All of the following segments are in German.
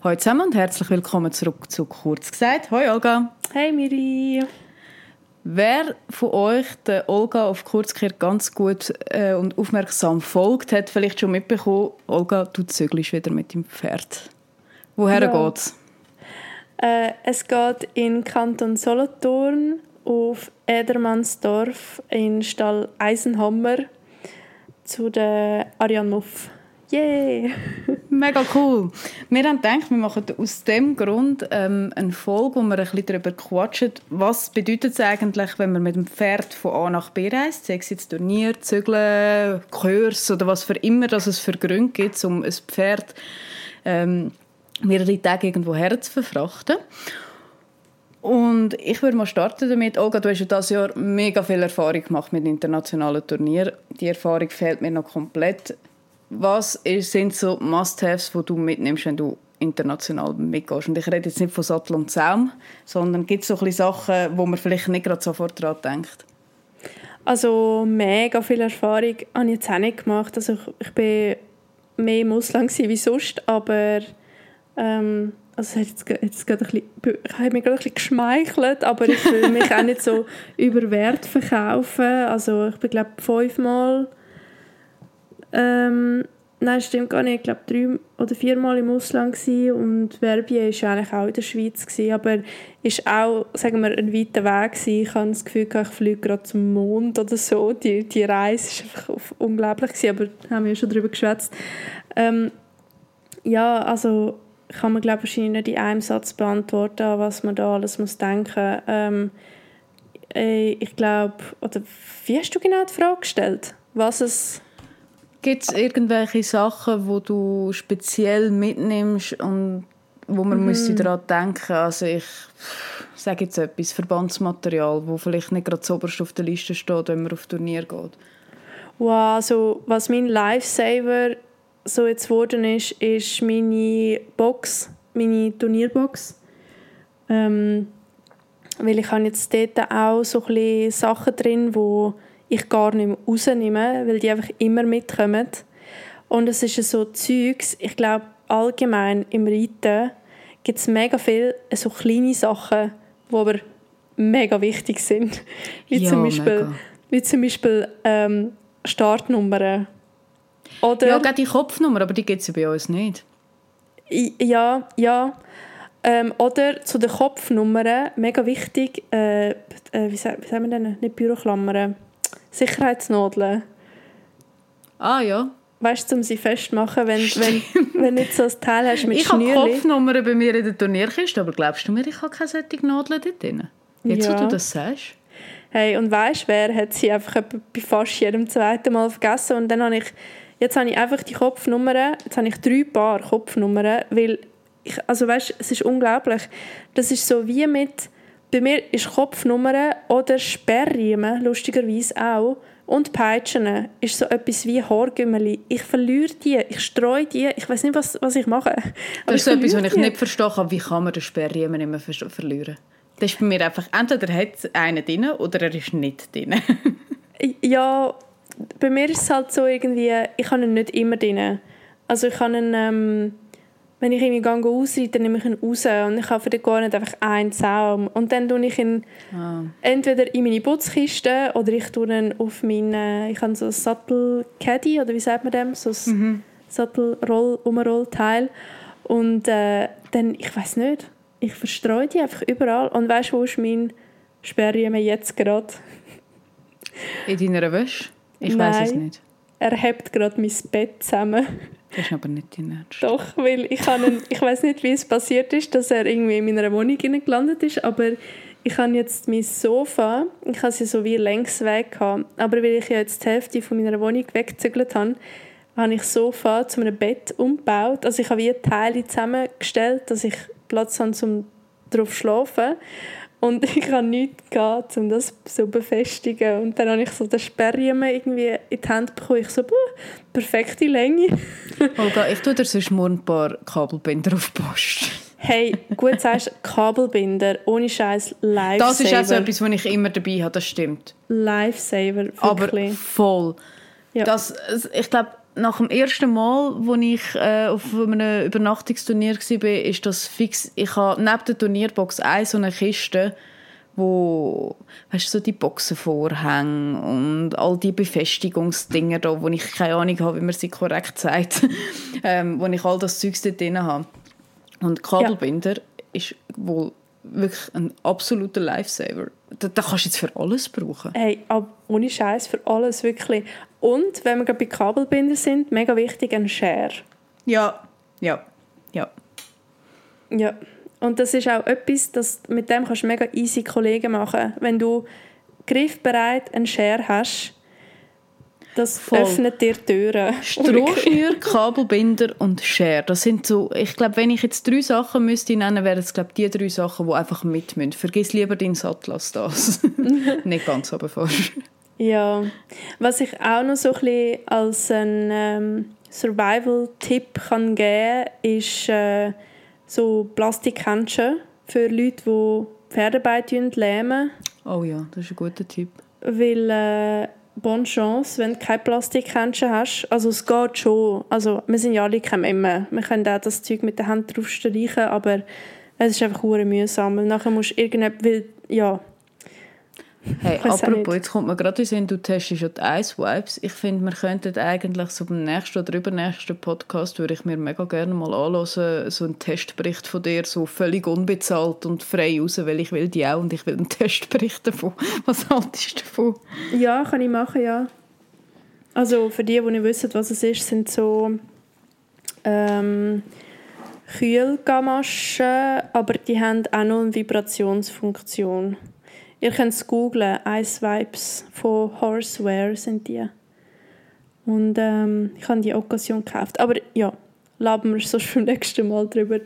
Hallo zusammen und herzlich willkommen zurück zu «Kurz gesagt». Hallo Olga. Hey Miri. Wer von euch der Olga auf Kurzkehr ganz gut äh, und aufmerksam folgt, hat vielleicht schon mitbekommen, Olga, du zügelst wieder mit dem Pferd. Woher ja. geht's? Äh, es geht in Kanton Solothurn auf Edermannsdorf in Stall Eisenhammer zu der Ariane Muff. Yay! Mega cool. Wir haben gedacht, wir machen aus dem Grund ähm, eine Folge, wo wir ein bisschen darüber quatschen, was bedeutet es eigentlich, wenn man mit dem Pferd von A nach B reist, sei es jetzt Turnier, Zügeln, Kurs oder was für immer dass es für Gründe gibt, um ein Pferd ähm, mehrere Tage irgendwo her zu verfrachten. Und ich würde mal starten damit. Olga, du hast ja dieses Jahr mega viel Erfahrung gemacht mit internationalen Turnieren. Die Erfahrung fehlt mir noch komplett. Was sind so Must-Haves, die du mitnimmst, wenn du international mitgehst? Und ich rede jetzt nicht von Sattel und Zaum, sondern gibt es so ein Sachen, wo man vielleicht nicht gerade sofort daran denkt? Also mega viel Erfahrung habe ich jetzt auch nicht gemacht. Also ich, ich bin mehr im Ausland wie sonst, aber ähm, also jetzt, jetzt gerade ein bisschen, ich habe mich gerade ein bisschen geschmeichelt, aber ich will mich auch nicht so über Wert verkaufen. Also ich bin glaube fünfmal ähm, nein, stimmt gar nicht. Ich glaube, drei oder viermal im Ausland gewesen und Verbier war eigentlich auch in der Schweiz. Gewesen, aber ist auch, sagen wir, ein weiter Weg gewesen. Ich habe das Gefühl, ich fliege gerade zum Mond oder so. Die, die Reise war einfach unglaublich, gewesen, aber da haben wir ja schon darüber geschwätzt. Ähm, ja, also kann man glaube wahrscheinlich nicht in einem Satz beantworten, was man da alles muss denken. Ähm, äh, ich glaube, oder wie hast du genau die Frage gestellt? Was es Gibt es irgendwelche Sachen, wo du speziell mitnimmst und wo man mhm. müsste daran denken Also ich sage jetzt etwas, Verbandsmaterial, wo vielleicht nicht gerade oberst auf der Liste steht, wenn man auf Turnier geht. Wow, also was mein Lifesaver so jetzt geworden ist, ist meine Box, meine Turnierbox. Ähm, weil ich habe jetzt dort auch so ein Sachen drin, die ich gar nicht mehr rausnehme, weil die einfach immer mitkommen. Und es ist so Zeugs, ich glaube allgemein im Reiten gibt es mega viele so kleine Sachen, die aber mega wichtig sind. Wie ja, zum Beispiel, wie zum Beispiel ähm, Startnummern. Oder, ja, die Kopfnummer, aber die gibt es bei uns nicht. Ja, ja. Ähm, oder zu den Kopfnummern, mega wichtig, äh, äh, wie, wie sagen wir denn? Nicht Büroklammern. Sicherheitsnadeln. Ah ja. Weißt du, um sie festzumachen, wenn, wenn, wenn du nicht so ein Teil hast mit Ich habe Kopfnummern bei mir in der Turnierkiste, aber glaubst du mir, ich habe keine solche Nadeln dort drin? Jetzt, ja. wo du das sagst. Hey, und weißt du, wer hat sie einfach bei fast jedem zweiten Mal vergessen und dann habe ich, jetzt habe ich einfach die Kopfnummern, jetzt habe ich drei Paar Kopfnummern, weil ich, also weißt, es ist unglaublich, das ist so wie mit bei mir ist Kopfnummer oder Sperrriemen, lustigerweise auch, und Peitschen ist so etwas wie Haargümmeli. Ich verliere die, ich streue die, ich weiß nicht, was, was ich mache. Aber das ist so etwas, was ich nicht verstehe, wie kann man den Sperrriemen immer ver verlieren? Das ist bei mir einfach, entweder hat einer drin oder er ist nicht drin. ja, bei mir ist es halt so irgendwie, ich habe ihn nicht immer drin. Also ich habe ihn... Ähm, wenn ich irgendwie gehe ausreiten, dann nehme ich ihn raus und ich habe für den gar nicht einfach einen Zaum. Und dann tue ich ihn ah. entweder in meine Putzkiste oder ich tue ihn auf meine, ich habe so ein Sattelcaddy oder wie sagt man dem, so ein mhm. Sattelroll-Umrollteil und äh, dann, ich weiß nicht, ich verstreue die einfach überall und weißt du, wo ist mein Sperrriemen jetzt gerade? In deiner Wäsche? Ich weiß es nicht. Er hebt gerade mein Bett zusammen. Das ist aber nicht dein Ernst. Doch, weil ich, einen, ich weiß nicht, wie es passiert ist, dass er irgendwie in meiner Wohnung gelandet ist, aber ich habe jetzt mein Sofa, ich habe es so wie längs weg gehabt, aber weil ich ja jetzt die Hälfte von meiner Wohnung weggezügelt habe, habe ich das Sofa zu einem Bett umgebaut. Also ich habe wie Teile zusammengestellt, dass ich Platz habe, um darauf zu schlafen. Und ich habe nichts gehabt, um das so zu befestigen. Und dann habe ich so den Sperrriemen irgendwie in die Hand bekommen. Ich so, boah, perfekte Länge. Olga, ich tue dir sonst morgen ein paar Kabelbinder auf die Post. Hey, gut sagst Kabelbinder, ohne Scheiß, Lifesaver. Das ist auch so etwas, was ich immer dabei habe, das stimmt. Lifesaver, wirklich. Aber voll. Ja. Das, ich glaube, nach dem ersten Mal, wo ich äh, auf einem Übernachtungsturnier war, ist das fix. Ich habe neben der Turnierbox eine so eine Kiste, wo weißt du, so die Boxenvorhänge und all die Befestigungsdinger da, wo ich keine Ahnung habe, wie man sie korrekt sagt, ähm, wo ich all das Zeugs dort drin habe. Und Kabelbinder ja. ist wohl wirklich ein absoluter Lifesaver. Da, da kannst du jetzt für alles brauchen. Hey, aber ohne Scheiß für alles wirklich. Und wenn wir gerade bei Kabelbinder sind, mega wichtig ein Share. Ja, ja, ja. Ja. Und das ist auch etwas, das, mit dem kannst du mega easy Kollegen machen. Wenn du griffbereit einen Share hast, das Voll. öffnet dir Türen. Strohschnür, Kabelbinder und Share. Das sind so, ich glaube, wenn ich jetzt drei Sachen müsste nennen, wären es glaube die drei Sachen, die einfach mit müssen. Vergiss lieber deinen Sattel als das. Nicht ganz, aber fast. Ja, was ich auch noch so ein bisschen als ein ähm, Survival-Tipp kann geben, ist äh, so Plastikhändchen für Leute, die Pferdearbeit lähmen. Oh ja, das ist ein guter Tipp. Weil äh, bonne Chance, wenn du keine Plastikhändchen hast. Also es geht schon. Also wir sind ja alle keine Memme. Wir können auch das Zeug mit der Hand drauf streichen, aber es ist einfach mühsam. Nachher musst du irgendetwas, ja, Hey, apropos, jetzt kommt mir gerade in Sinn, du testest ja die Ice Wipes. Ich finde, wir könnten eigentlich so beim nächsten oder übernächsten Podcast, würde ich mir mega gerne mal anhören, so einen Testbericht von dir, so völlig unbezahlt und frei raus, weil ich will die auch und ich will einen Testbericht davon. Was haltest du davon? Ja, kann ich machen, ja. Also für die, die nicht wissen, was es ist, sind so ähm, Kühlgamaschen, aber die haben auch noch eine Vibrationsfunktion. Ihr könnt es googlen, Ice Vibes von Horseware sind die. Und ähm, ich habe die Occasion gekauft. Aber ja, laben wir sonst beim nächsten Mal drüber.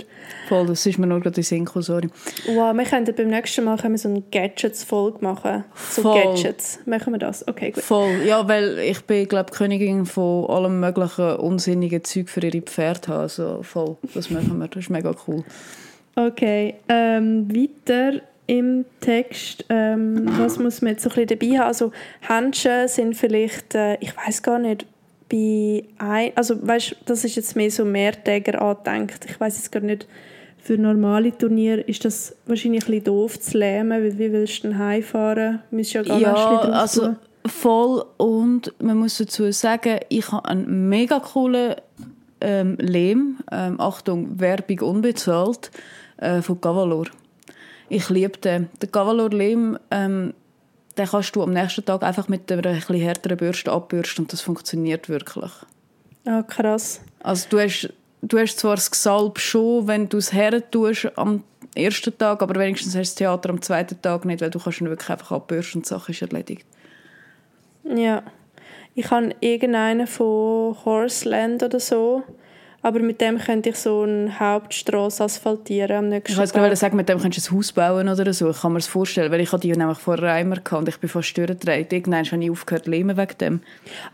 Voll, das ist mir nur gerade in Sinn sorry. Wow, wir könnten beim nächsten Mal können wir so eine Gadgets-Folge machen. So Voll. Gadgets. Machen wir das? Okay, gut. Voll, ja, weil ich bin, glaube Königin von allem möglichen unsinnigen Zeug für ihre Pferde. Also voll, das machen wir. Das ist mega cool. Okay, ähm, weiter im Text. Ähm, was muss man jetzt so ein bisschen dabei haben? Also Händchen sind vielleicht, äh, ich weiß gar nicht, bei ein, also weißt, das ist jetzt mehr so Mehrtäger angedenkt. Ich weiß jetzt gar nicht, für normale Turniere ist das wahrscheinlich ein bisschen doof zu lähmen, weil wie willst du denn heimfahren? Du musst ja gar ja, also voll und man muss dazu sagen, ich habe einen mega coolen ähm, Lehm, ähm, Achtung, Werbung unbezahlt, äh, von Cavalor. Ich liebe den. Den Cavalor Lehm, ähm, den kannst du am nächsten Tag einfach mit einer etwas härteren Bürste abbürsten und das funktioniert wirklich. Ah, krass. Also du hast, du hast zwar das Gesalb schon, wenn du es her tust am ersten Tag, aber wenigstens hast du das Theater am zweiten Tag nicht, weil du kannst ihn wirklich einfach abbürsten und die Sache ist erledigt. Ja. Ich habe irgendeinen von Horseland oder so aber mit dem könnte ich so eine Hauptstraße asphaltieren am nächsten Ich wollte gerade sagen, mit dem könntest du ein Haus bauen oder so. Ich kann mir das vorstellen, weil ich hatte die nämlich vorher immer und ich bin fast durchgedreht. Irgendwann habe ich aufgehört zu leben wegen dem.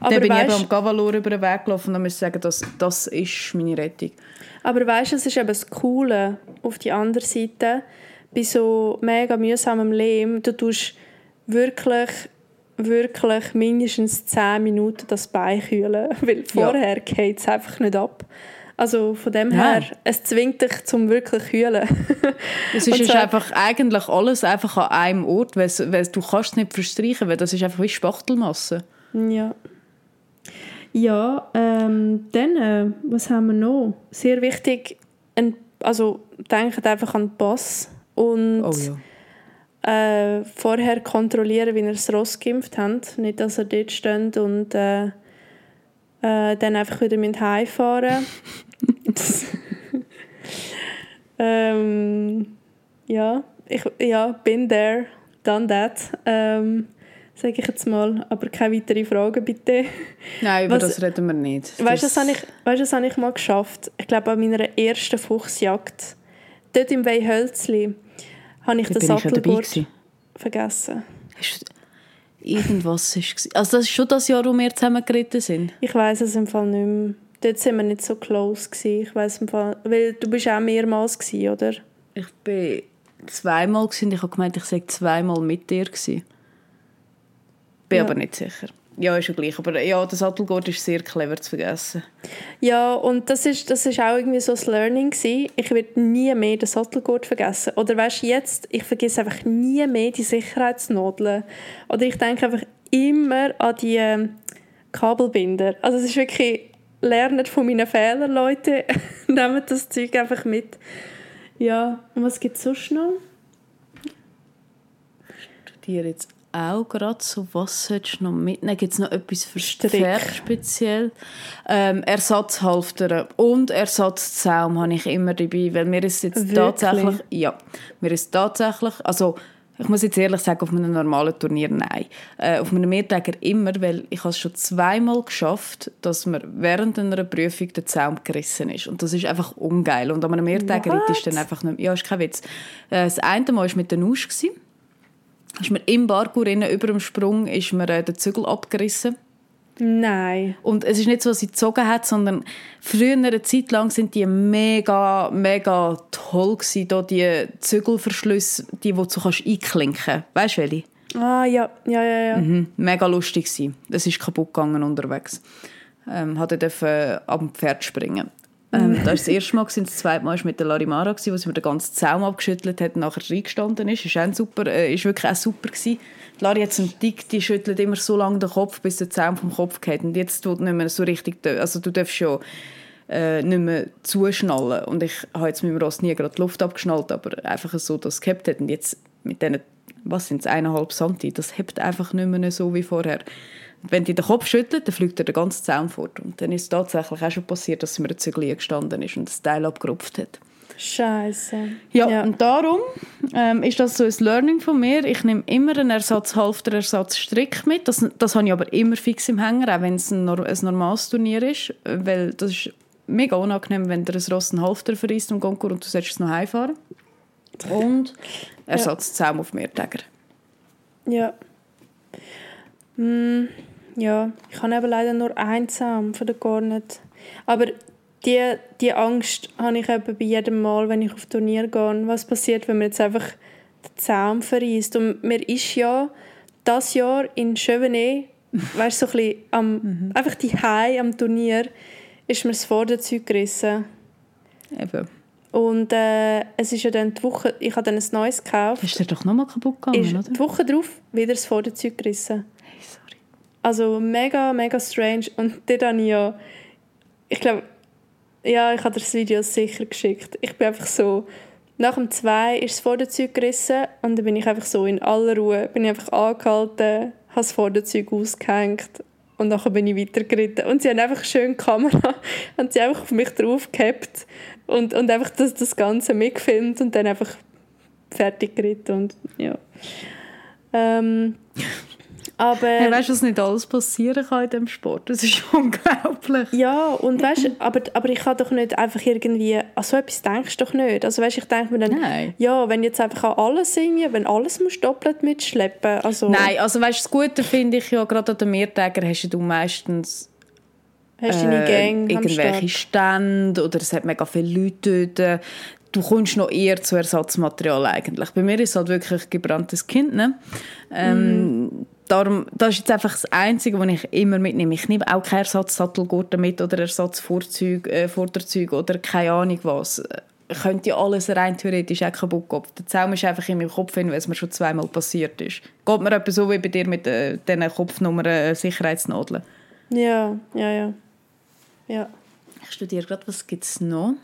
Aber dann bin weißt, ich eben am Cavalor über den Weg gelaufen und dann muss ich sagen, das, das ist meine Rettung. Aber weißt du, es ist eben das Coole auf die andere Seite. Bei so mega mühsamem Leben, du tust wirklich wirklich mindestens 10 Minuten das Bein kühlen, weil vorher ja. geht es einfach nicht ab. Also von dem ja. her, es zwingt dich zum wirklich kühlen. es ist, ist einfach eigentlich alles einfach an einem Ort, weil, weil du kannst es nicht verstreichen, weil das ist einfach wie Spachtelmasse. Ja. Ja, ähm, dann, äh, was haben wir noch? Sehr wichtig, ein, also denkt einfach an den Pass und oh, ja. äh, vorher kontrollieren, wie ihr das Ross geimpft habt. Nicht, dass er dort steht und äh, äh, dann einfach wieder heimfahren ähm, ja, ich ja, bin there, done that. Ähm, sage ich jetzt mal, aber keine weiteren Fragen bitte. Nein, über Was, das reden wir nicht. Weißt du, das, habe ich, weißt, das habe ich mal geschafft. Ich glaube, an meiner ersten Fuchsjagd, dort im Weihhölzli, habe ich da den Sattelgurt vergessen. Hast du irgendwas ist Also das ist schon das Jahr, wo wir zusammen geritten sind? Ich weiß es im Fall nicht mehr dort sind wir nicht so close gewesen. Ich weiß weil du bist auch mehrmals gewesen, oder? Ich bin zweimal gewesen. Ich habe gemeint, ich sei zweimal mit dir gewesen. Bin ja. aber nicht sicher. Ja, ist ja gleich. Aber ja, der Sattelgurt ist sehr clever zu vergessen. Ja, und das ist, das ist auch irgendwie so das Learning gewesen. Ich werde nie mehr den Sattelgurt vergessen. Oder weißt du, jetzt, ich vergesse einfach nie mehr die Sicherheitsnadeln. Oder ich denke einfach immer an die ähm, Kabelbinder. Also es ist wirklich, lernt von meinen Fehlern, Leute. Nehmt das Zeug einfach mit. Ja, und was gibt es sonst noch? Ich studiere jetzt auch gerade so, was solltest du noch mitnehmen? Gibt es noch etwas für Strick. Speziell? Ähm, Ersatzhalfter und Ersatzzaum habe ich immer dabei, weil mir ist jetzt Wirklich? tatsächlich, ja, mir ist tatsächlich, also ich muss jetzt ehrlich sagen, auf einem normalen Turnier nein. Äh, auf einem Mehrtäger immer, weil ich habe es schon zweimal geschafft, dass mir während einer Prüfung der Zaum gerissen ist. Und das ist einfach ungeil. Und an einem Mehrtäger ist dann einfach nicht, ja, ist kein Witz. Äh, das eine Mal war mit der Nusch. gewesen ist mir im Parkour innen, über dem Sprung ist mir äh, der Zügel abgerissen. Nein. Und es ist nicht so, dass sie gezogen hat, sondern früher eine Zeit lang sind die mega, mega toll gewesen, da die Zügelverschlüsse, die, die du kannst einklinken. Weißt du, welche? Ah, ja, ja, ja, ja. Mhm. Mega lustig gewesen. Es ist kaputt gegangen unterwegs. Ähm, hatte dürfen am Pferd springen. Ähm, das war das erste Mal, gewesen. das zweite Mal war mit der Larimara, gewesen, wo sie mir den ganzen Zaum abgeschüttelt hat und nachher reingestanden ist. Ist, auch ein super, äh, ist wirklich auch super gewesen. Die Lari hat so einen Tick, die schüttelt immer so lange den Kopf, bis der Zaum vom Kopf geht. Und jetzt tut nicht mehr so richtig, also du darfst schon äh, nicht mehr zuschnallen. Und ich habe jetzt mit dem Ross nie gerade die Luft abgeschnallt, aber einfach so, dass es gehabt hat. Und jetzt mit diesen, was sind es, eineinhalb Santi, das hebt einfach nicht mehr so wie vorher. Wenn die den Kopf schüttelt, dann fliegt er den ganzen Zaun fort. Und dann ist es tatsächlich auch schon passiert, dass mir ein Zügel gestanden ist und das Teil abgerupft hat. Scheiße. Ja, Ja. und darum ähm, ist das so ein Learning von mir. Ich nehme immer einen Ersatzhalfter, Ersatzstrick mit. Das, das habe ich aber immer fix im Hänger, auch wenn es ein, ein normales Turnier ist. Weil das ist mega unangenehm, wenn dir ein Ross einen Halfter verreist am Konkurs und du sollst es noch heimfahren. Und Ersatzzaum auf Mehrtäger. Ja. Hm, ja, ich habe eben leider nur einen Zaum von der Garnet. Aber die, die Angst habe ich eben bei jedem Mal, wenn ich auf Turnier gehe. Was passiert, wenn man jetzt einfach den Zaum verreist? Und mir ist ja das Jahr in Chevenet, weißt du, so ein bisschen am, einfach die High am Turnier, ist mir das Vorderzeug gerissen. Eben. Und äh, es ist ja dann die Woche, ich habe dann ein neues gekauft. Ist dir doch nochmal kaputt gegangen, ist oder? die Woche drauf wieder das Vorderzeug gerissen. Also mega, mega strange. Und dort habe ich ja, ich glaube, ja, ich habe dir das Video sicher geschickt. Ich bin einfach so, nach dem 2 ist das Vorderzeug gerissen und dann bin ich einfach so in aller Ruhe, bin ich einfach angehalten, habe das Vorderzeug ausgehängt und nachher bin ich weitergeritten. Und sie haben einfach schön die Kamera, haben sie einfach auf mich drauf gehabt und, und einfach das, das Ganze mitgefilmt und dann einfach fertig geritten und ja. Ähm, aber Hey, weißt du, was nicht alles passieren kann in diesem Sport? Das ist unglaublich. Ja, und weißt aber, aber ich kann doch nicht einfach irgendwie, an so etwas denkst du doch nicht. Also weißt, ich denke mir dann, Nein. ja, wenn jetzt einfach an alles singen, wenn alles musst du doppelt mitschleppen, also Nein, also weißt du, das Gute finde ich ja, gerade an den Mehrtägern hast du meistens hast deine äh, Gang am irgendwelche. Stände oder es hat mega viele Leute dort. Du kommst noch eher zu Ersatzmaterial eigentlich. Bei mir ist es halt wirklich ein gebranntes Kind. Ne? Ähm, darum, das ist jetzt einfach das Einzige, was ich immer mitnehme. Ich nehme auch keine Ersatzsattelgurte mit oder Ersatzvorzeug, äh, oder keine Ahnung was. Ich könnte ja alles rein theoretisch auch kaputt gehen. Der Zaum ist einfach in meinem Kopf, hin, weil es mir schon zweimal passiert ist. Geht mir etwa so wie bei dir mit äh, diesen Kopfnummern äh, Sicherheitsnadeln. Ja, ja, ja. Ja. Ich studiere gerade, was gibt es noch?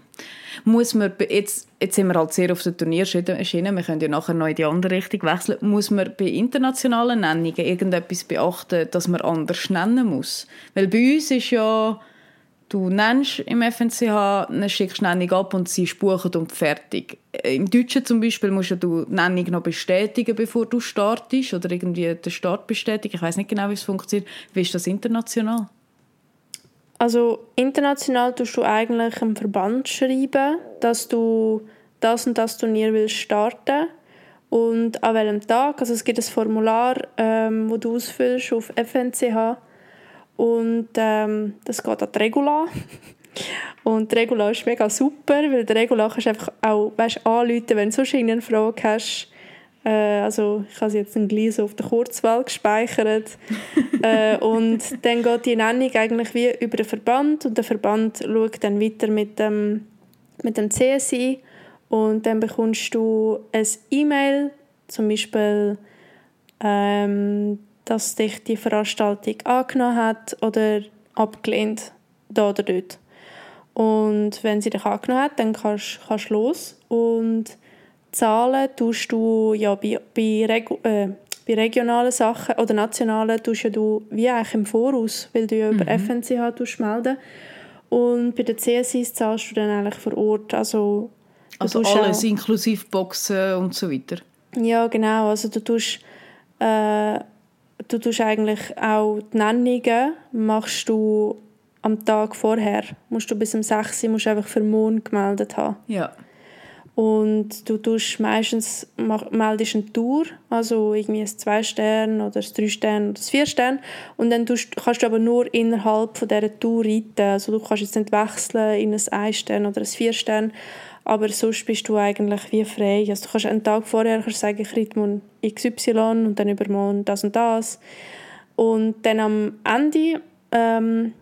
Muss man, jetzt, jetzt sind wir halt sehr auf der Turnierschiene, wir können ja nachher noch in die andere Richtung wechseln. Muss man bei internationalen Nennungen irgendetwas beachten, dass man anders nennen muss? Weil bei uns ist ja, du nennst im FNCH, dann schickst die Nennung ab und sie buchen und fertig. Im Deutschen zum Beispiel musst du die Nennung noch bestätigen, bevor du startest oder irgendwie den Start bestätigen. Ich weiß nicht genau, wie es funktioniert. Wie ist das international? Also international tust du eigentlich einem Verband schreiben, dass du das und das Turnier willst starten und an welchem Tag. Also es gibt ein Formular, ähm, wo du ausfüllst auf FNCH und ähm, das geht an die Regula. Und die Regula ist mega super, weil die Regula kannst du einfach auch weißt, anrufen, wenn du sonst irgendeine Frage hast. Äh, also ich habe sie jetzt ein Gleis auf der Kurzwahl gespeichert. äh, und dann geht die Nennung eigentlich wie über den Verband und der Verband schaut dann weiter mit dem, mit dem CSI und dann bekommst du ein E-Mail, zum Beispiel, ähm, dass dich die Veranstaltung angenommen hat oder abgelehnt, da oder dort. Und wenn sie dich angenommen hat, dann kannst du los und zahlen tust du ja bei, bei, Regu äh, bei regionalen Sachen oder nationalen tust ja du wie eigentlich im Voraus, weil du ja über mhm. FNCH tust melden und bei den CSIs zahlst du dann eigentlich vor Ort, also also alles auch, inklusive Boxen und so weiter. Ja genau, also du tust äh, du tust eigentlich auch die Nennungen machst du am Tag vorher. Musst du bis um 6 Uhr musst einfach für den Mond gemeldet haben. Ja. Und du tust meistens meldest eine Tour, also irgendwie ein 2 Stern oder ein 3 Stern oder ein 4 Stern. Und dann tust, kannst du aber nur innerhalb von dieser Tour reiten. Also du kannst jetzt nicht wechseln in ein 1 Stern oder ein 4 Stern. Aber sonst bist du eigentlich wie frei. Also du kannst einen Tag vorher kannst sagen, ich reite morgen XY und dann übermorgen das und das. Und dann am Ende ähm,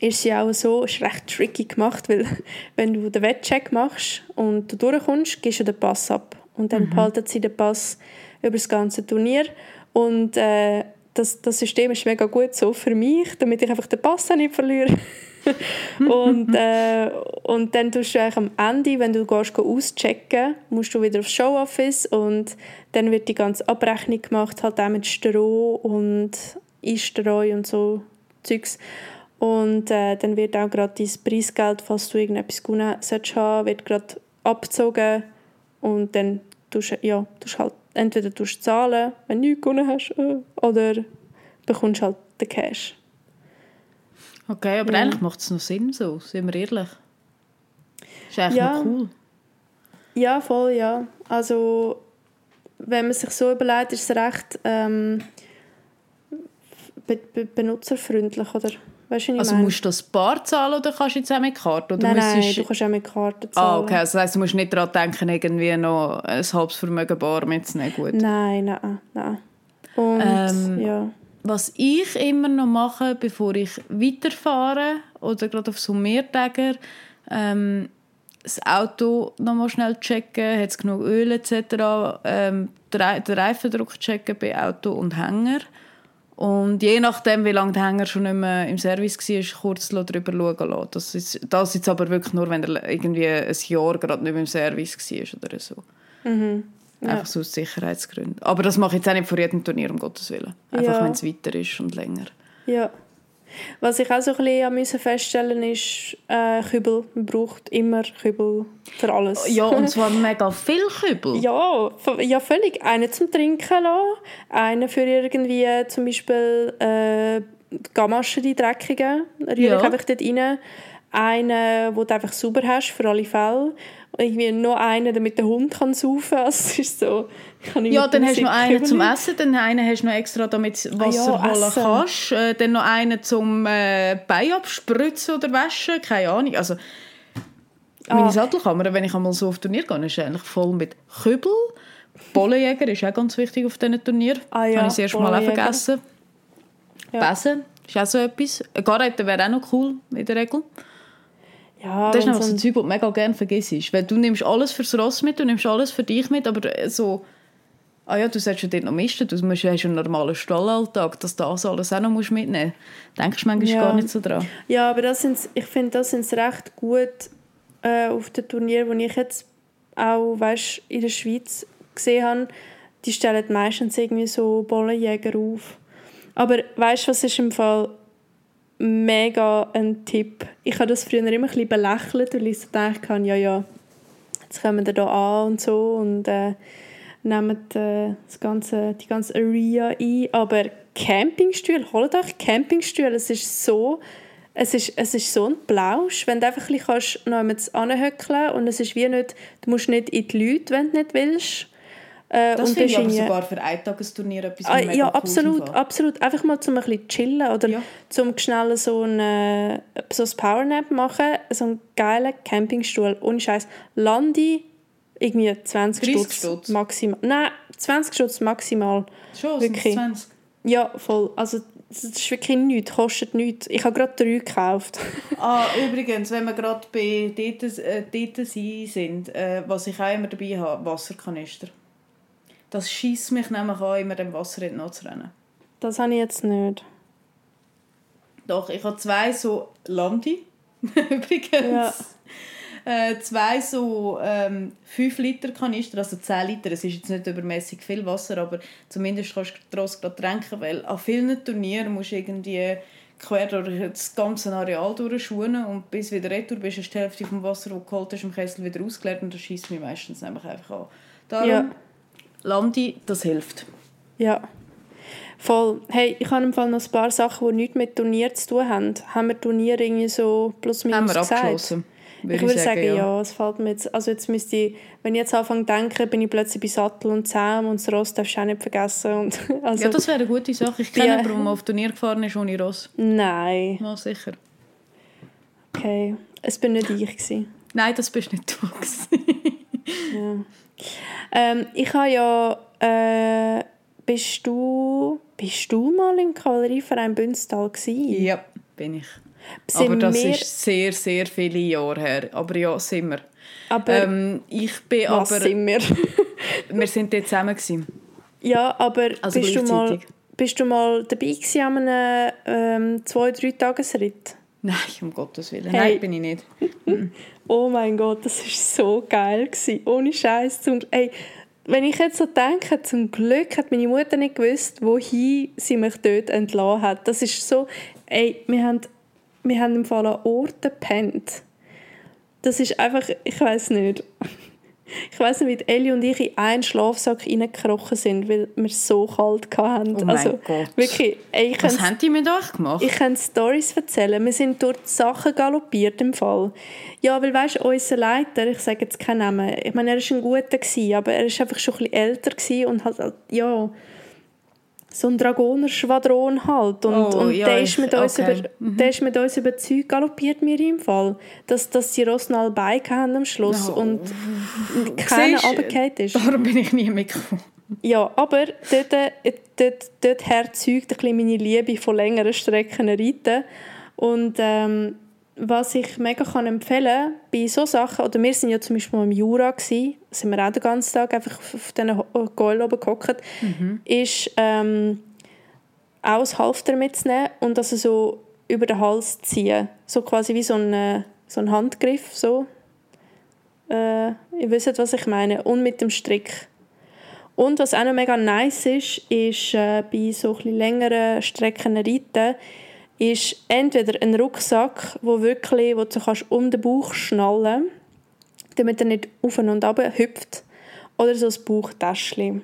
ist sie auch so, ist recht tricky gemacht, weil wenn du den Wettcheck machst und du durchkommst, gehst du den Pass ab. Und dann mhm. behalten sie den Pass über das ganze Turnier. Und äh, das, das System ist mega gut so für mich, damit ich einfach den Pass nicht verliere. und, äh, und dann tust du am Ende, wenn du gehst, auschecken musst du wieder aufs Showoffice und dann wird die ganze Abrechnung gemacht, halt auch mit Stroh und Einstreu und so Zeugs. Und äh, dann wird auch gerade dein Preisgeld, falls du irgendetwas gewonnen solltest haben, wird gerade abgezogen und dann tust du, ja, tust halt entweder tust zahlen, wenn du nichts gewonnen hast, äh, oder bekommst halt den Cash. Okay, aber ja. eigentlich macht es noch Sinn so, sind wir ehrlich. Ist eigentlich ja. noch cool. Ja, voll, ja. Also, wenn man sich so überlegt, ist es recht ähm, be be benutzerfreundlich, oder? Weißt du, also meine? musst du das Bar zahlen oder kannst du jetzt auch mit Karte? Oder nein, nein, du kannst auch mit Karte ah, zahlen. Ah, okay. Also das heisst, du musst nicht daran denken, irgendwie noch ein halbes Vermögen Bar mitzunehmen. Gut. Nein, nein, nein. Und, ähm, ja. Was ich immer noch mache, bevor ich weiterfahre oder gerade auf so Mehrtäger, ähm, das Auto noch mal schnell checken, hat es genug Öl etc., ähm, den Reifendruck checken bei Auto und Hänger und je nachdem, wie lange der Hänger schon nicht mehr im Service war, kurz darüber schauen lassen. Das ist, das ist aber wirklich nur, wenn er irgendwie ein Jahr gerade nicht mehr im Service war oder so. Mhm. Ja. Einfach so aus Sicherheitsgründen. Aber das mache ich jetzt auch nicht vor jedem Turnier, um Gottes Willen. Einfach, ja. wenn es weiter ist und länger. Ja. Was ich auch so ein bisschen feststellen ist äh, Kübel. Man braucht immer Kübel für alles. Ja, und zwar mega viel Kübel. ja, ja, völlig. Einen zum Trinken lassen, einen für irgendwie zum Beispiel äh, Gamaschen, die dreckigen, rühre ja. ich einfach dort rein. Einen, den du einfach sauber hast, für alle Fälle irgendwie noch einen, damit der Hund kann saufen kann. Also ist so, ja, dann hast du noch einen zum Essen, dann einen hast du noch extra, damit du Wasser ah, ja, holen essen. kannst. Äh, dann noch einen zum äh, Bein abspritzen oder waschen, keine Ahnung. Also, meine ah. Sattelkammer, wenn ich einmal so auf Turnier gehe, ist eigentlich voll mit Kübel. Bollenjäger ist auch ganz wichtig auf diesen Turnier. Ah, ja, Habe ich das erste Mal auch vergessen. Ja. Besen ist auch so etwas. Eine Garette wäre auch noch cool, in der Regel. Ja, das ist einfach so ein Zeug, das du mega gerne vergisst. Weil du nimmst alles fürs Ross mit, du nimmst alles für dich mit, aber so... Ah ja, du solltest ja dort noch misten, du musst, hast einen normalen Stallalltag, dass du das alles auch noch musst mitnehmen musst. Denkst du manchmal ja. gar nicht so dran. Ja, aber das sind's, ich finde, das sind recht gut äh, auf den Turnieren, die ich jetzt auch weißt, in der Schweiz gesehen habe. Die stellen meistens irgendwie so Bollenjäger auf. Aber weißt du, was ist im Fall mega ein Tipp. Ich habe das früher immer ein bisschen belächelt, weil ich so gedacht habe, ja, ja, jetzt kommen wir da an und so und äh, nehmen äh, das ganze, die ganze Area ein. Aber Campingstühle, holt euch Campingstühle, es ist so es ist, es ist so ein Plausch, wenn du einfach ein bisschen noch anhöckeln und es ist wie nicht, du musst nicht in die Leute, wenn du nicht willst. Äh, das finde ich aber sogar für ein Tagesturnier etwas ah, Ja, absolut, cool absolut. Einfach mal zum ein bisschen chillen oder ja. zum schnell so ein, äh, so ein Powernap machen, so einen geilen Campingstuhl. Ohne Scheiß. Landi irgendwie 20 Stutz maximal. Nein, 20 Stutz maximal. Schon, Wirklich. 20. Ja, voll. Also das ist wirklich nichts, kostet nichts. Ich habe gerade drei gekauft. Ah, übrigens, wenn wir gerade bei dort, äh, dort sind, äh, was ich auch immer dabei habe, Wasserkanister. Das schießt mich nämlich an, immer dem Wasser in die zu rennen. Das habe ich jetzt nicht. Doch, ich habe zwei so Landi, übrigens. Ja. Äh, zwei so ähm, 5 Liter Kanister, also 10 Liter. Es ist jetzt nicht übermäßig viel Wasser, aber zumindest kannst du daraus trinken, weil an vielen Turnieren musst du irgendwie quer durch das ganze Areal durchschuhen und bis wieder retour bist, ist die Hälfte vom Wasser, das du geholt hast, im Kessel wieder ausgeleert und das schießt mich meistens nämlich einfach an. Darum, Ja. Landi, das hilft. Ja. Voll. Hey, ich habe im Fall noch ein paar Sachen, die nichts mit Turnier zu tun haben. Haben wir Turnier irgendwie so plus minus Haben wir gesagt? abgeschlossen. Ich würde sagen, ja. Es fällt mir jetzt, also jetzt müsste ich, wenn ich jetzt anfange zu denken, bin ich plötzlich bei Sattel und Zaum und das Ross darfst du auch nicht vergessen. Und, also, Ja, das wäre eine gute Sache. Ich kenne Ja. jemanden, der auf Turnier gefahren ist ohne Ross. Nein. Mal sicher. Okay. Es bin nicht ich. Gewesen. Nein, das bist nicht du. gewesen. Ja. Ähm, ich habe ja, äh, bist du, bist du mal im Kavallerieverein Bünstal gewesen? ja, bin ich. Sind aber das wir- ist sehr, sehr viele Jahre her. Aber ja, sind wir. Aber Ähm, ich bin was aber... sind wir? Wir sind dort zusammen. Gewesen. ja, aber Also bist, du mal, bist du mal dabei gewesen an einem ähm, zwei, drei Tagesritt? Nein, um Gottes Willen. Hey. Nein, bin ich nicht. Oh mein Gott, das ist so geil gewesen. Ohne Scheiß. Zum, ey, wenn ich jetzt so denke, zum Glück hat meine Mutter nicht gewusst, wohin sie mich dort entlassen hat. Das ist so, ey, wir haben, wir haben im Fall an Orten gepennt. Das ist einfach, ich weiß nicht. Ich weiß nicht, wie Ellie und ich in einen Schlafsack reingekrochen sind, weil wir so kalt hatten. Oh mein also, Gott. Wirklich, ey, ich Was haben die mit euch gemacht? ich kann Stories erzählen. Wir sind durch die Sachen galoppiert im Fall. Ja, weil weißt, unser Leiter, ich sage jetzt keinen Namen, ich meine, er war ein guter, gewesen, aber er war einfach schon ein bisschen älter und halt, halt, ja, so ein Dragoner-Schwadron halt. Und, Oh, und ja, der, ist mit uns okay. über, der ist mit uns über Zeug galoppiert, mir im Fall. Dass, dass die Rossen alle Beine haben am Schluss Oh. und keiner runtergefallen ist. Darum bin ich nie mitgekommen. Ja, aber dort, äh, dort, dort herzeugt ein bisschen meine Liebe von längeren Strecken reiten. Und ähm, was ich mega kann empfehlen bei so Sachen, oder wir sind ja zum Beispiel mal im Jura, gewesen, sind wir auch den ganzen Tag einfach auf auf diesen Ho- Gäulen oben gehockt, ist ähm, auch das Halfter mitzunehmen und also so über den Hals ziehen. So quasi wie so ein, äh, so ein Handgriff. So. Äh, ihr wisst, was ich meine. Und mit dem Strick. Und was auch noch mega nice ist, ist äh, bei so ein längeren Strecken reiten, ist entweder ein Rucksack, wo wirklich, wo du kannst um den Bauch schnallen damit er nicht auf und ab hüpft, oder so ein Bauchtäschchen.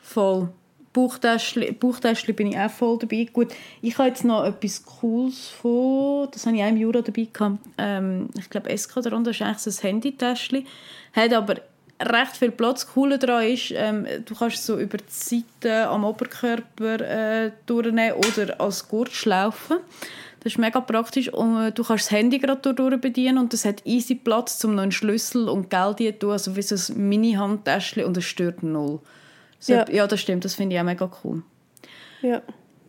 Voll. Bauchtäschli bin ich auch voll dabei. Gut, ich habe jetzt noch etwas Cooles von, das habe ich auch im Jura dabei gehabt. Ähm, ich glaube, SK darunter ist eigentlich so ein Handytäschli. Hat aber recht viel Platz. Das Coole daran ist, ähm, du kannst so über die Seite am Oberkörper äh, durchnehmen oder als Gurtschlaufe. Das ist mega praktisch. Und äh, du kannst das Handy gerade durch bedienen und es hat easy Platz, um noch einen Schlüssel und Geld zu tun. Also wie so ein Mini-Handtäschchen und es stört null. So, Ja. ja. das stimmt. Das finde ich auch mega cool. Ja.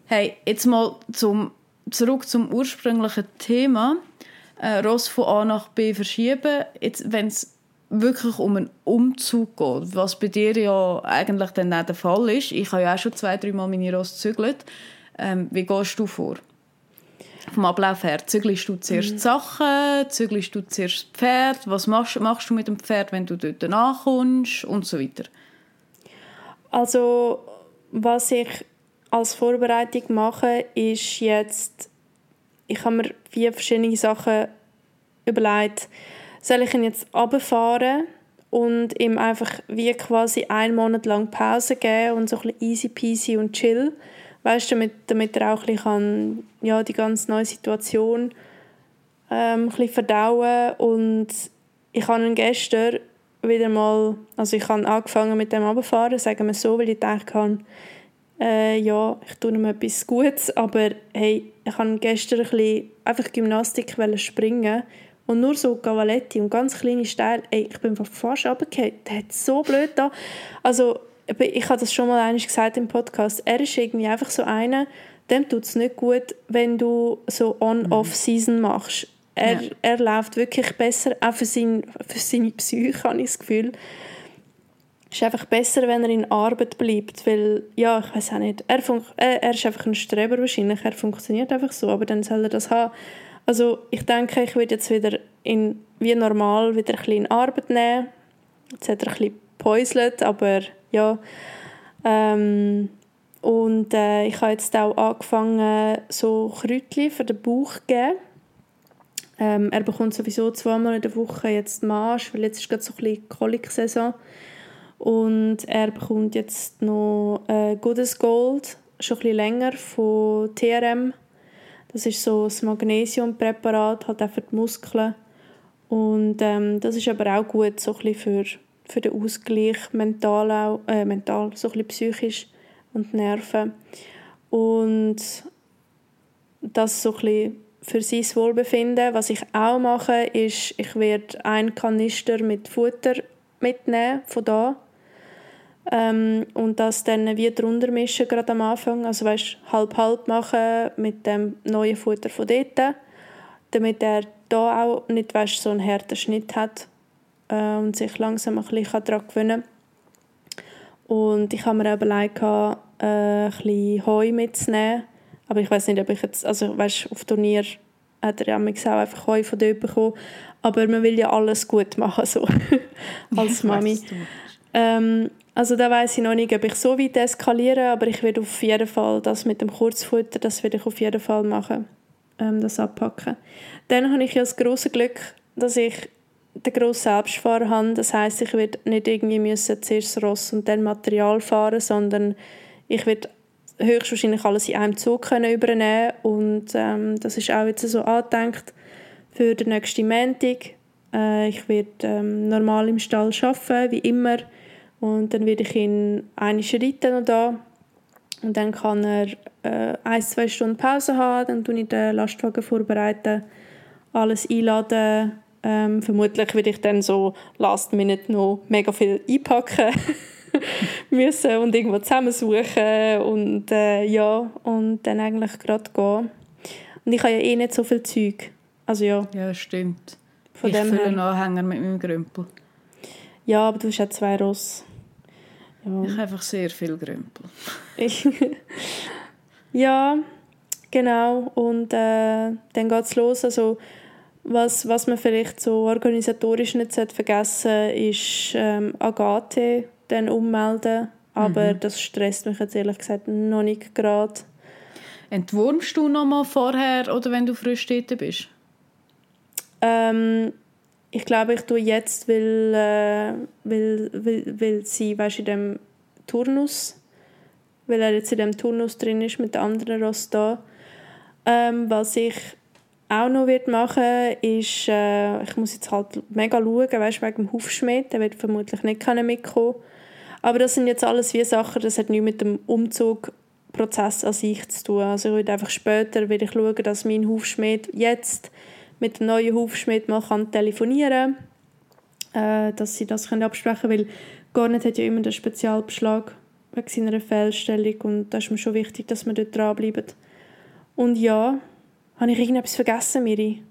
Hey, jetzt mal zum, zurück zum ursprünglichen Thema. Äh, Ross von A nach B verschieben. Jetzt, wenn es wirklich um einen Umzug geht, was bei dir ja eigentlich dann auch der Fall ist. Ich habe ja auch schon zwei, drei Mal meine Ross gezügelt. Ähm, wie gehst du vor? Vom Ablauf her. Zügelst du zuerst die Sachen? Zügelst du zuerst das Pferd? Was machst, machst du mit dem Pferd, wenn du dort ankommst? Und so weiter. Also, was ich als Vorbereitung mache, ist jetzt, ich habe mir vier verschiedene Sachen überlegt. Soll ich ihn jetzt runterfahren und ihm einfach wie quasi einen Monat lang Pause geben und so ein bisschen easy peasy und chill, weißt damit, damit er auch ein bisschen kann, ja, die ganz neue Situation ähm, ein bisschen verdauen. Und ich habe ihn gestern wieder mal, also ich habe angefangen mit dem Runterfahren, sagen wir so, weil ich gedacht habe, äh, ja, ich tue ihm etwas Gutes, aber hey, ich habe gestern ein bisschen einfach Gymnastik springen Und nur so Cavaletti und ganz kleine Steine, ey, ich bin fast runtergefallen. Der hat so blöd da. Also, ich habe das schon mal einmal gesagt im Podcast. Er ist irgendwie einfach so einer, dem tut es nicht gut, wenn du so On-Off-Season machst. Er, ja. er läuft wirklich besser, auch für, sein, für seine Psyche, habe ich das Gefühl. Es ist einfach besser, wenn er in Arbeit bleibt, weil, ja, ich weiß auch nicht, er, er, er ist einfach ein Streber wahrscheinlich, er funktioniert einfach so, aber dann soll er das haben. Also ich denke, ich werde jetzt wieder in, wie normal wieder ein bisschen in Arbeit nehmen. Jetzt hat er ein bisschen gepäuselt, aber ja. Ähm, und äh, ich habe jetzt auch angefangen, so Kräutchen für den Bauch zu geben. Ähm, er bekommt sowieso zweimal in der Woche jetzt Marsch, weil jetzt ist gerade so ein bisschen Kolik-Saison. Und er bekommt jetzt noch äh, Goodness Gold, schon ein bisschen länger, von TRM. Das ist so ein Magnesiumpräparat, halt auch für die Muskeln. Und ähm, das ist aber auch gut, so ein für, für den Ausgleich mental, auch, äh, mental so ein psychisch und Nerven. Und das so ein für sein Wohlbefinden. Was ich auch mache, ist, ich werde einen Kanister mit Futter mitnehmen von da ähm, und das dann wie drunter mischen gerade am Anfang. Also weißt, halb halb machen mit dem neuen Futter von dort, damit er da auch nicht weißt, so einen harten Schnitt hat äh, und sich langsam ein bisschen daran gewöhnen kann. Und ich habe mir auch überlegt, äh, ein bisschen Heu mitzunehmen aber ich weiß nicht, ob ich jetzt, also weißt, auf Turnier hat er ja auch einfach Heu von dort bekommen. Aber man will ja alles gut machen, so, als Mami. Ähm, also da weiß ich noch nicht, ob ich so weit eskaliere, aber ich werde auf jeden Fall das mit dem Kurzfutter, das werde ich auf jeden Fall machen, ähm, das abpacken. Dann habe ich ja das große Glück, dass ich den grossen Selbstfahrer habe. Das heißt, ich werde nicht irgendwie müssen zuerst Ross und dann Material fahren, sondern ich werde höchstwahrscheinlich alles in einem Zug können übernehmen und ähm, das ist auch jetzt so angedenkt für den nächsten Montag. Äh, ich werde ähm, normal im Stall arbeiten, wie immer und dann werde ich ihn eine reiten noch da und dann kann er äh, ein, zwei Stunden Pause haben, dann tue ich den Lastwagen vorbereiten, alles einladen. Ähm, vermutlich werde ich dann so last minute noch mega viel einpacken müssen und irgendwo zusammensuchen und äh, ja, und dann eigentlich gerade gehen. Und ich habe ja eh nicht so viel Zeug. Also ja. Ja, stimmt. Von ich fülle einen Anhänger mit meinem Grümpel. Ja, aber du hast ja zwei Ross. Ja. Ich habe einfach sehr viel Grümpel. ja, genau. Und äh, dann geht es los. Also, was, was man vielleicht so organisatorisch nicht vergessen ist ähm, Agathe dann ummelden. Aber mhm. das stresst mich jetzt ehrlich gesagt noch nicht gerade. Entwurmst du noch mal vorher oder wenn du frisch dort bist? Ähm, ich glaube, ich tue jetzt, weil, äh, weil, weil, weil sie weißt, in dem Turnus, weil er jetzt in dem Turnus drin ist mit den anderen Ross da. Ähm, was ich auch noch wird machen ist, äh, ich muss jetzt halt mega schauen, weißt, wegen dem Hufschmied, der wird vermutlich nicht mitkommen aber das sind jetzt alles wie Sachen, das hat nichts mit dem Umzugprozess an sich zu tun. Also ich würde einfach später will ich schauen, dass mein Hufschmied jetzt mit dem neuen Hufschmied mal kann telefonieren kann, äh, dass sie das können absprechen können, weil Garnet hat ja immer den Spezialbeschlag wegen seiner Fehlstellung und da ist mir schon wichtig, dass wir dort dranbleiben. Und ja, habe ich irgendetwas vergessen, Miri?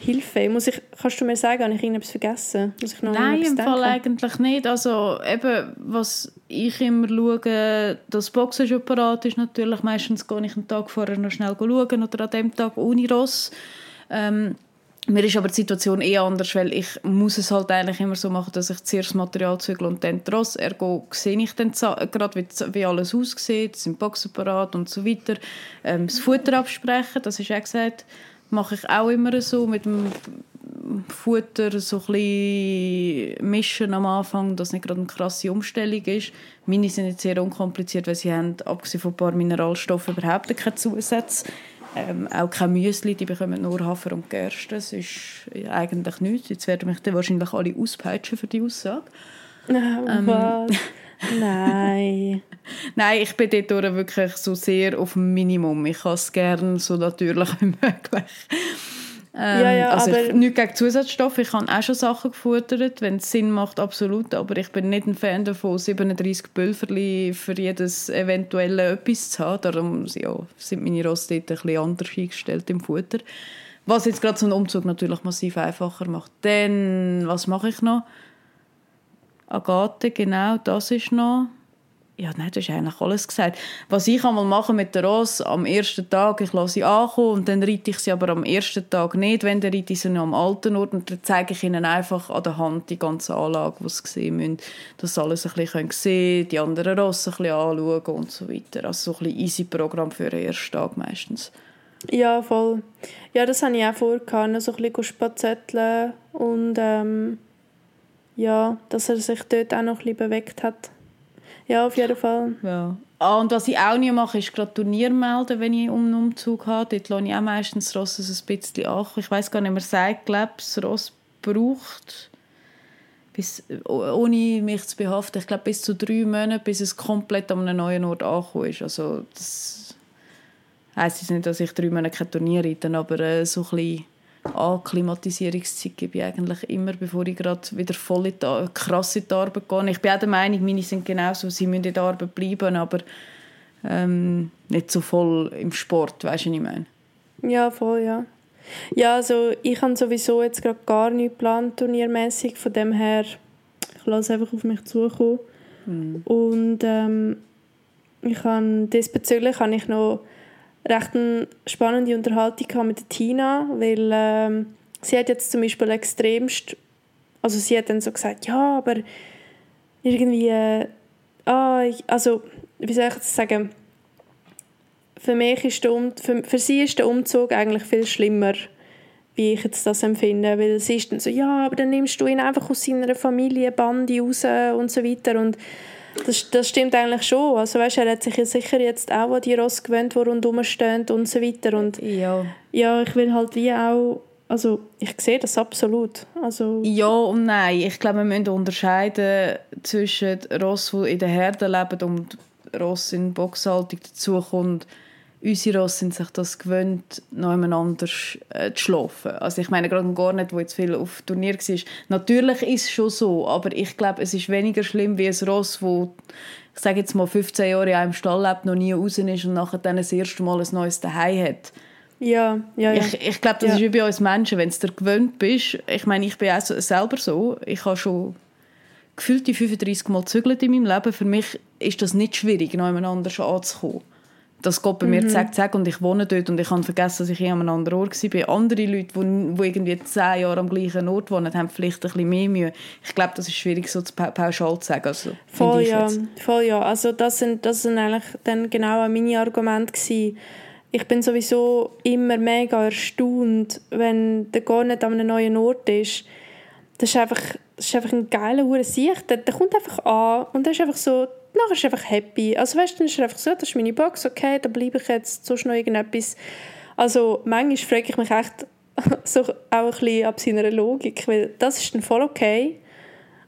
Hilfe? Muss ich, kannst du mir sagen, habe ich irgendetwas vergessen? Muss ich noch Nein, im Fall eigentlich nicht. Also eben, was ich immer schaue, das Boxen schon parat ist natürlich. Meistens gehe ich einen Tag vorher noch schnell schauen oder an dem Tag ohne Ross. Ähm, mir ist aber die Situation eh anders, weil ich muss es halt eigentlich immer so machen, dass ich zuerst das Material zügle und dann Ross. Ergo sehe ich dann gerade, wie, wie alles aussieht, sind Boxen und so weiter. Ähm, das Futter absprechen, das ist auch gesagt mache ich auch immer so mit dem Futter so ein mischen am Anfang, dass nicht gerade eine krasse Umstellung ist. Meine sind jetzt sehr unkompliziert, weil sie haben, abgesehen von ein paar Mineralstoffen, überhaupt keine Zusätze. Ähm, auch kein Müsli, die bekommen nur Hafer und Gerste. Das ist eigentlich nichts. Jetzt werden mich dann wahrscheinlich alle auspeitschen für die Aussage. Oh, ähm, Nein. Nein, ich bin dort wirklich so sehr auf dem Minimum. Ich kann es gerne so natürlich wie möglich. Ähm, Ja, ja, also aber- ich, nicht gegen Zusatzstoffe, ich habe auch schon Sachen gefuttert, wenn es Sinn macht, absolut, aber ich bin nicht ein Fan davon, 37 Pülverli für jedes eventuelle etwas zu haben, darum ja, sind meine Rosse dort ein bisschen anders eingestellt im Futter. Was jetzt gerade so einen Umzug natürlich massiv einfacher macht. Dann, was mache ich noch? Agathe, genau, das ist noch. Ja, nein, das ist eigentlich alles gesagt. Was ich einmal mache mit der Ross am ersten Tag, ich lasse sie ankommen und dann reite ich sie aber am ersten Tag nicht, wenn dann reite ich sie noch am alten Ort und dann zeige ich ihnen einfach an der Hand die ganze Anlage, die sie sehen müssen, dass sie alles ein bisschen sehen können, die anderen Rosse ein bisschen anschauen und so weiter. Also so ein bisschen easy Programm für den ersten Tag meistens. Ja, voll. Ja, das hatte ich auch vor, so ein bisschen spazetteln und ähm, ja, dass er sich dort auch noch ein bisschen bewegt hat. Ja, auf jeden Fall. Ja. Ah, und was ich auch nie mache, ist gerade Turnier melden, wenn ich um einen Umzug habe. Dort lasse ich auch meistens das Ross ein bisschen an. Ich weiß gar nicht, man sagt, glaube das Ross braucht, bis, oh- ohne mich zu behaften, ich glaube bis zu drei Monate, bis es komplett an einem neuen Ort angekommen ist. Also das heisst jetzt nicht, dass ich drei Monate kein Turnier reite, aber äh, so ein bisschen Akklimatisierungszeit gebe ich eigentlich immer, bevor ich gerade wieder voll in die, krass in die Arbeit gehe. Ich bin auch der Meinung, meine sind genauso, sie müssen in der Arbeit bleiben, aber ähm, nicht so voll im Sport, weißt du, was ich meine? Ja, voll, ja. Ja, also ich habe sowieso jetzt gerade gar nichts geplant, turniermäßig. Von dem her, ich lasse einfach auf mich zukommen. Und ähm, ich habe, diesbezüglich habe ich noch recht eine spannende Unterhaltung mit Tina, weil ähm, sie hat jetzt zum Beispiel extremst, also sie hat dann so gesagt, ja, aber irgendwie, äh, ah, also wie soll ich das sagen, für mich ist der um für, für sie ist der Umzug eigentlich viel schlimmer, wie ich jetzt das empfinde, weil sie ist dann so, ja, aber dann nimmst du ihn einfach aus seiner Familie, Bande raus und so weiter und das, das stimmt eigentlich schon. Also weißt, er hat sich ja sicher jetzt auch an die Ross gewöhnt, die rundherum stehen und so weiter und Ja. ja, ich will halt wie auch, also ich sehe das absolut. Also Ja und nein. Ich glaube, wir müssen unterscheiden zwischen Rossen, die in der Herde leben und Rossen in Boxhaltung dazukommt. Unsere Rosse sind sich das gewöhnt, noch anders äh, zu schlafen. Also ich meine, gerade gar nicht, wo jetzt viel auf Turnier war. Natürlich ist es schon so, aber ich glaube, es ist weniger schlimm wie ein Ross, wo ich sage jetzt mal 15 Jahre in einem Stall lebt, noch nie raus ist und nachher dann das erste Mal ein neues Zuhause hat. ja, ja, ja. Ich, ich glaube, das Ja. ist wie bei uns Menschen, wenn du dir gewöhnt bist. Ich meine, ich bin auch so, selber so. Ich habe schon gefühlt die 35 Mal gezügelt in meinem Leben. Für mich ist das nicht schwierig, noch jemand anders anzukommen. Das geht bei Mhm. mir zack, zack und ich wohne dort und ich habe vergessen, dass ich eh an einem anderen Ort war. Andere Leute, die, die irgendwie zehn Jahre am gleichen Ort wohnen, haben vielleicht ein bisschen mehr Mühe. Ich glaube, das ist schwierig so zu pa- pauschal zu sagen. Also, Voll ja, voll ja. Also das sind, das sind eigentlich dann genau meine Argumente gewesen. Ich bin sowieso immer mega erstaunt, wenn der gar nicht an einem neuen Ort ist. Das ist einfach, das ist einfach ein geiler Sicht. Der, der kommt einfach an und der ist einfach so, nachher ist einfach happy. Also weißt dann ist er einfach so, das ist meine Box, okay, da bleibe ich jetzt, sonst noch irgendetwas. Also manchmal frage ich mich echt so auch ein bisschen ab seiner Logik, weil das ist dann voll okay.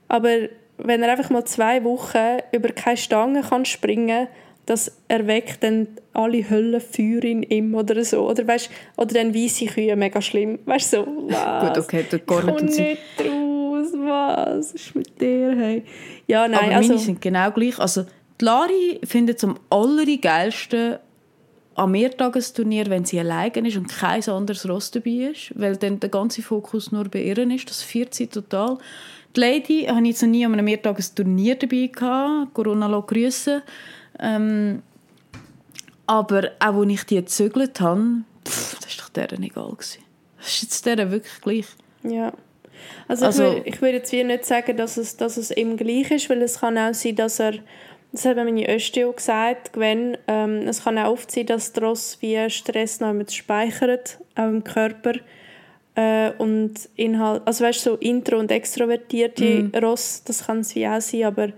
Aber wenn er einfach mal zwei Wochen über keine Stange kann springen das erweckt dann alle Höllenfeuer in ihm oder so. Oder, weißt, oder dann weisse Kühe, mega schlimm. Weißt du, so, was? Gut, okay, tut gar Ich nicht komm raus, was ist mit dir, hey? Ja, nein, Aber also... meine sind genau gleich. Also, die Lari findet es am allergeilsten am Mehrtagesturnier, wenn sie alleine ist und kein anderes Ross dabei ist, weil dann der ganze Fokus nur bei ihr ist. Das führt sie total. Die Lady habe ich jetzt noch nie an einem Mehrtagesturnier dabei gehabt. Corona lässt grüssen. Ähm, aber auch als ich die gezügelt habe, pff, das war doch deren egal. Gewesen. Das ist jetzt deren wirklich gleich. Ja. Also, Also- ich, würde, ich würde jetzt nicht sagen, dass es, dass es ihm gleich ist, weil es kann auch sein, dass er, das hat meine auch gesagt, Gwen, ähm, es kann auch oft sein, dass der Ross wie Stress noch mit speichert, auch im Körper. Äh, und Inhalt, also weißt du, so intro- und extrovertierte Ross, das kann es wie auch sein, aber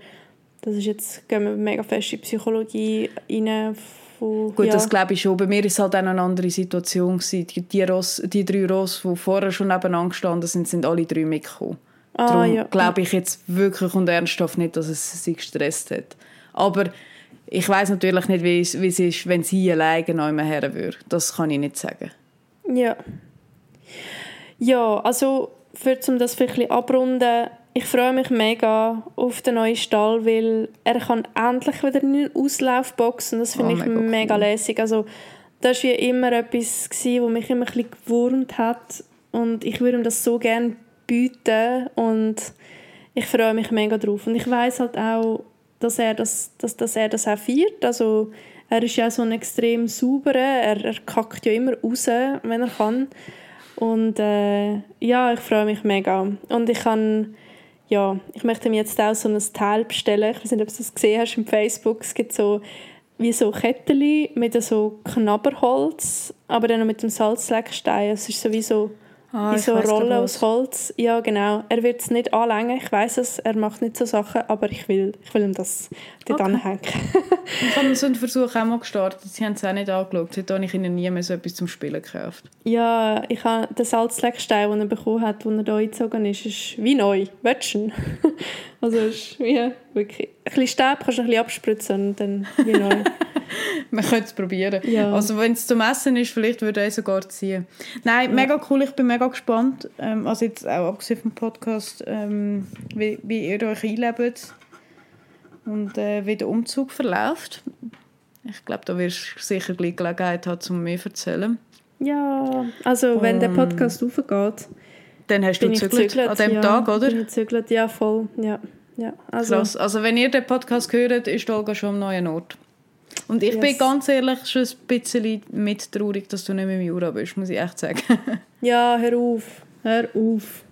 das ist jetzt, gehen wir mega fest in Psychologie rein. Von, Gut, ja. das glaube ich schon. Bei mir war es halt auch eine andere Situation. gewesen. Die, die, Ross, die drei Ross, die vorher schon nebeneinander gestanden sind, sind alle drei mitgekommen. Ah, Darum ja. glaube ich jetzt wirklich und ernsthaft nicht, dass es sie gestresst hat. Aber ich weiß natürlich nicht, wie es, wie es ist, wenn sie alleine noch immer her würde. Das kann ich nicht sagen. Ja. Ja, also für um das vielleicht ein bisschen abrunden, ich freue mich mega auf den neuen Stall, weil er kann endlich wieder in eine Auslaufbox und das finde Oh, ich mega mega, cool. lässig. Also das war wie immer etwas, gewesen, was mich immer ein bisschen gewurmt hat und ich würde ihm das so gerne bieten und ich freue mich mega drauf. Und ich weiß halt auch, dass er das, dass, dass er das auch feiert. Also er ist ja so ein extrem sauberer, er, er kackt ja immer raus, wenn er kann. Und äh, ja, ich freue mich mega. Und ich kann, ja, ich möchte mir jetzt auch so ein Teil bestellen. Ich weiß nicht, ob du das gesehen hast im Facebook. Es gibt so wie so Kettchen mit so Knabberholz, aber dann noch mit dem Salzleckstein. Es ist sowieso Ah, ich so Rollen grad aus. Holz. Ja, genau. Er wird es nicht anlängen. Ich weiß es, er macht nicht so Sachen, aber ich will, ich will ihm das dort Okay. anhängen. Ich habe so einen Versuch auch mal gestartet. Sie haben es auch nicht angeschaut. Seitdem habe ich ihnen nie mehr so etwas zum Spielen gekauft. ja, ich habe den Salzleckstein, den er bekommen hat, als er hier eingezogen ist, ist wie neu. Ihn? Also es ist wie wirklich... Ein bisschen Stäbe kannst du ein bisschen abspritzen und dann wie neu. Man könnte es probieren. Ja. Also wenn es zum Essen ist, vielleicht würde er sogar ziehen. Nein, mega cool. Ich bin mega gespannt. Ähm, also jetzt auch abgesehen vom Podcast, ähm, wie, wie ihr euch einlebt und äh, wie der Umzug verläuft. Ich glaube, da wirst du sicher gleich Gelegenheit haben, um mehr zu erzählen. Ja, also wenn der Podcast aufgeht, Dann hast du ich gezügelt gezügelt. an dem ja, Tag, oder? Bin ich gezügelt, ja voll. Ja, ja. Also, Krass. Also wenn ihr den Podcast hört, ist Olga schon am neuen Ort. Und ich bin Yes. ganz ehrlich schon ein bisschen mit traurig, dass du nicht mehr im Jura bist, muss ich echt sagen. Ja, hör auf. Hör auf.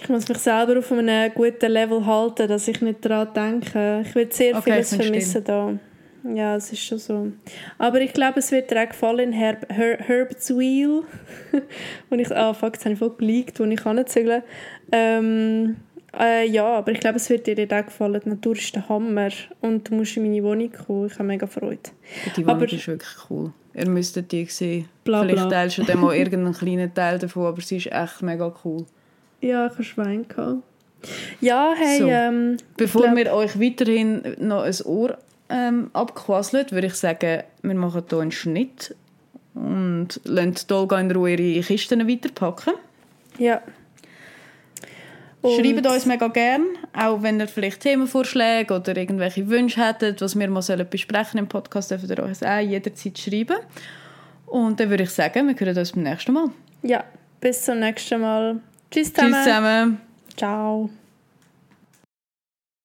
Ich muss mich selber auf einem guten Level halten, dass ich nicht daran denke. Ich will sehr Okay, vieles vermissen da. Ja, es ist schon so. Aber ich glaube, es wird dir auch gefallen, Herb, Her, Herb's Wheel. und ich, ah, fuck, jetzt habe ich voll geleakt, wo ich anzügeln ähm, äh, Ja, aber ich glaube, es wird dir auch gefallen. Die Natur ist der Hammer. Und du musst in meine Wohnung kommen. Ich habe mega Freude. Die Wohnung Aber- ist wirklich cool. Ihr müsstet die sehen. Bla, Vielleicht bla. teilst du dann mal irgendeinen kleinen Teil davon, aber sie ist echt mega cool. Ja, ich habe Schwein gehabt. Ja, hey, So. ähm, Bevor glaub- wir euch weiterhin noch ein Ohr ähm, abquasseln, würde ich sagen, wir machen hier einen Schnitt und lassen die Olga in Ruhe ihre Kisten weiterpacken. Ja. Und- Schreibt uns mega gern, auch wenn ihr vielleicht Themenvorschläge oder irgendwelche Wünsche hättet, was wir mal besprechen im Podcast, dürft ihr uns auch jederzeit schreiben. Und dann würde ich sagen, wir hören uns beim nächsten Mal. Ja, bis zum nächsten Mal. Tschüss zusammen. Tschüss zusammen. Ciao.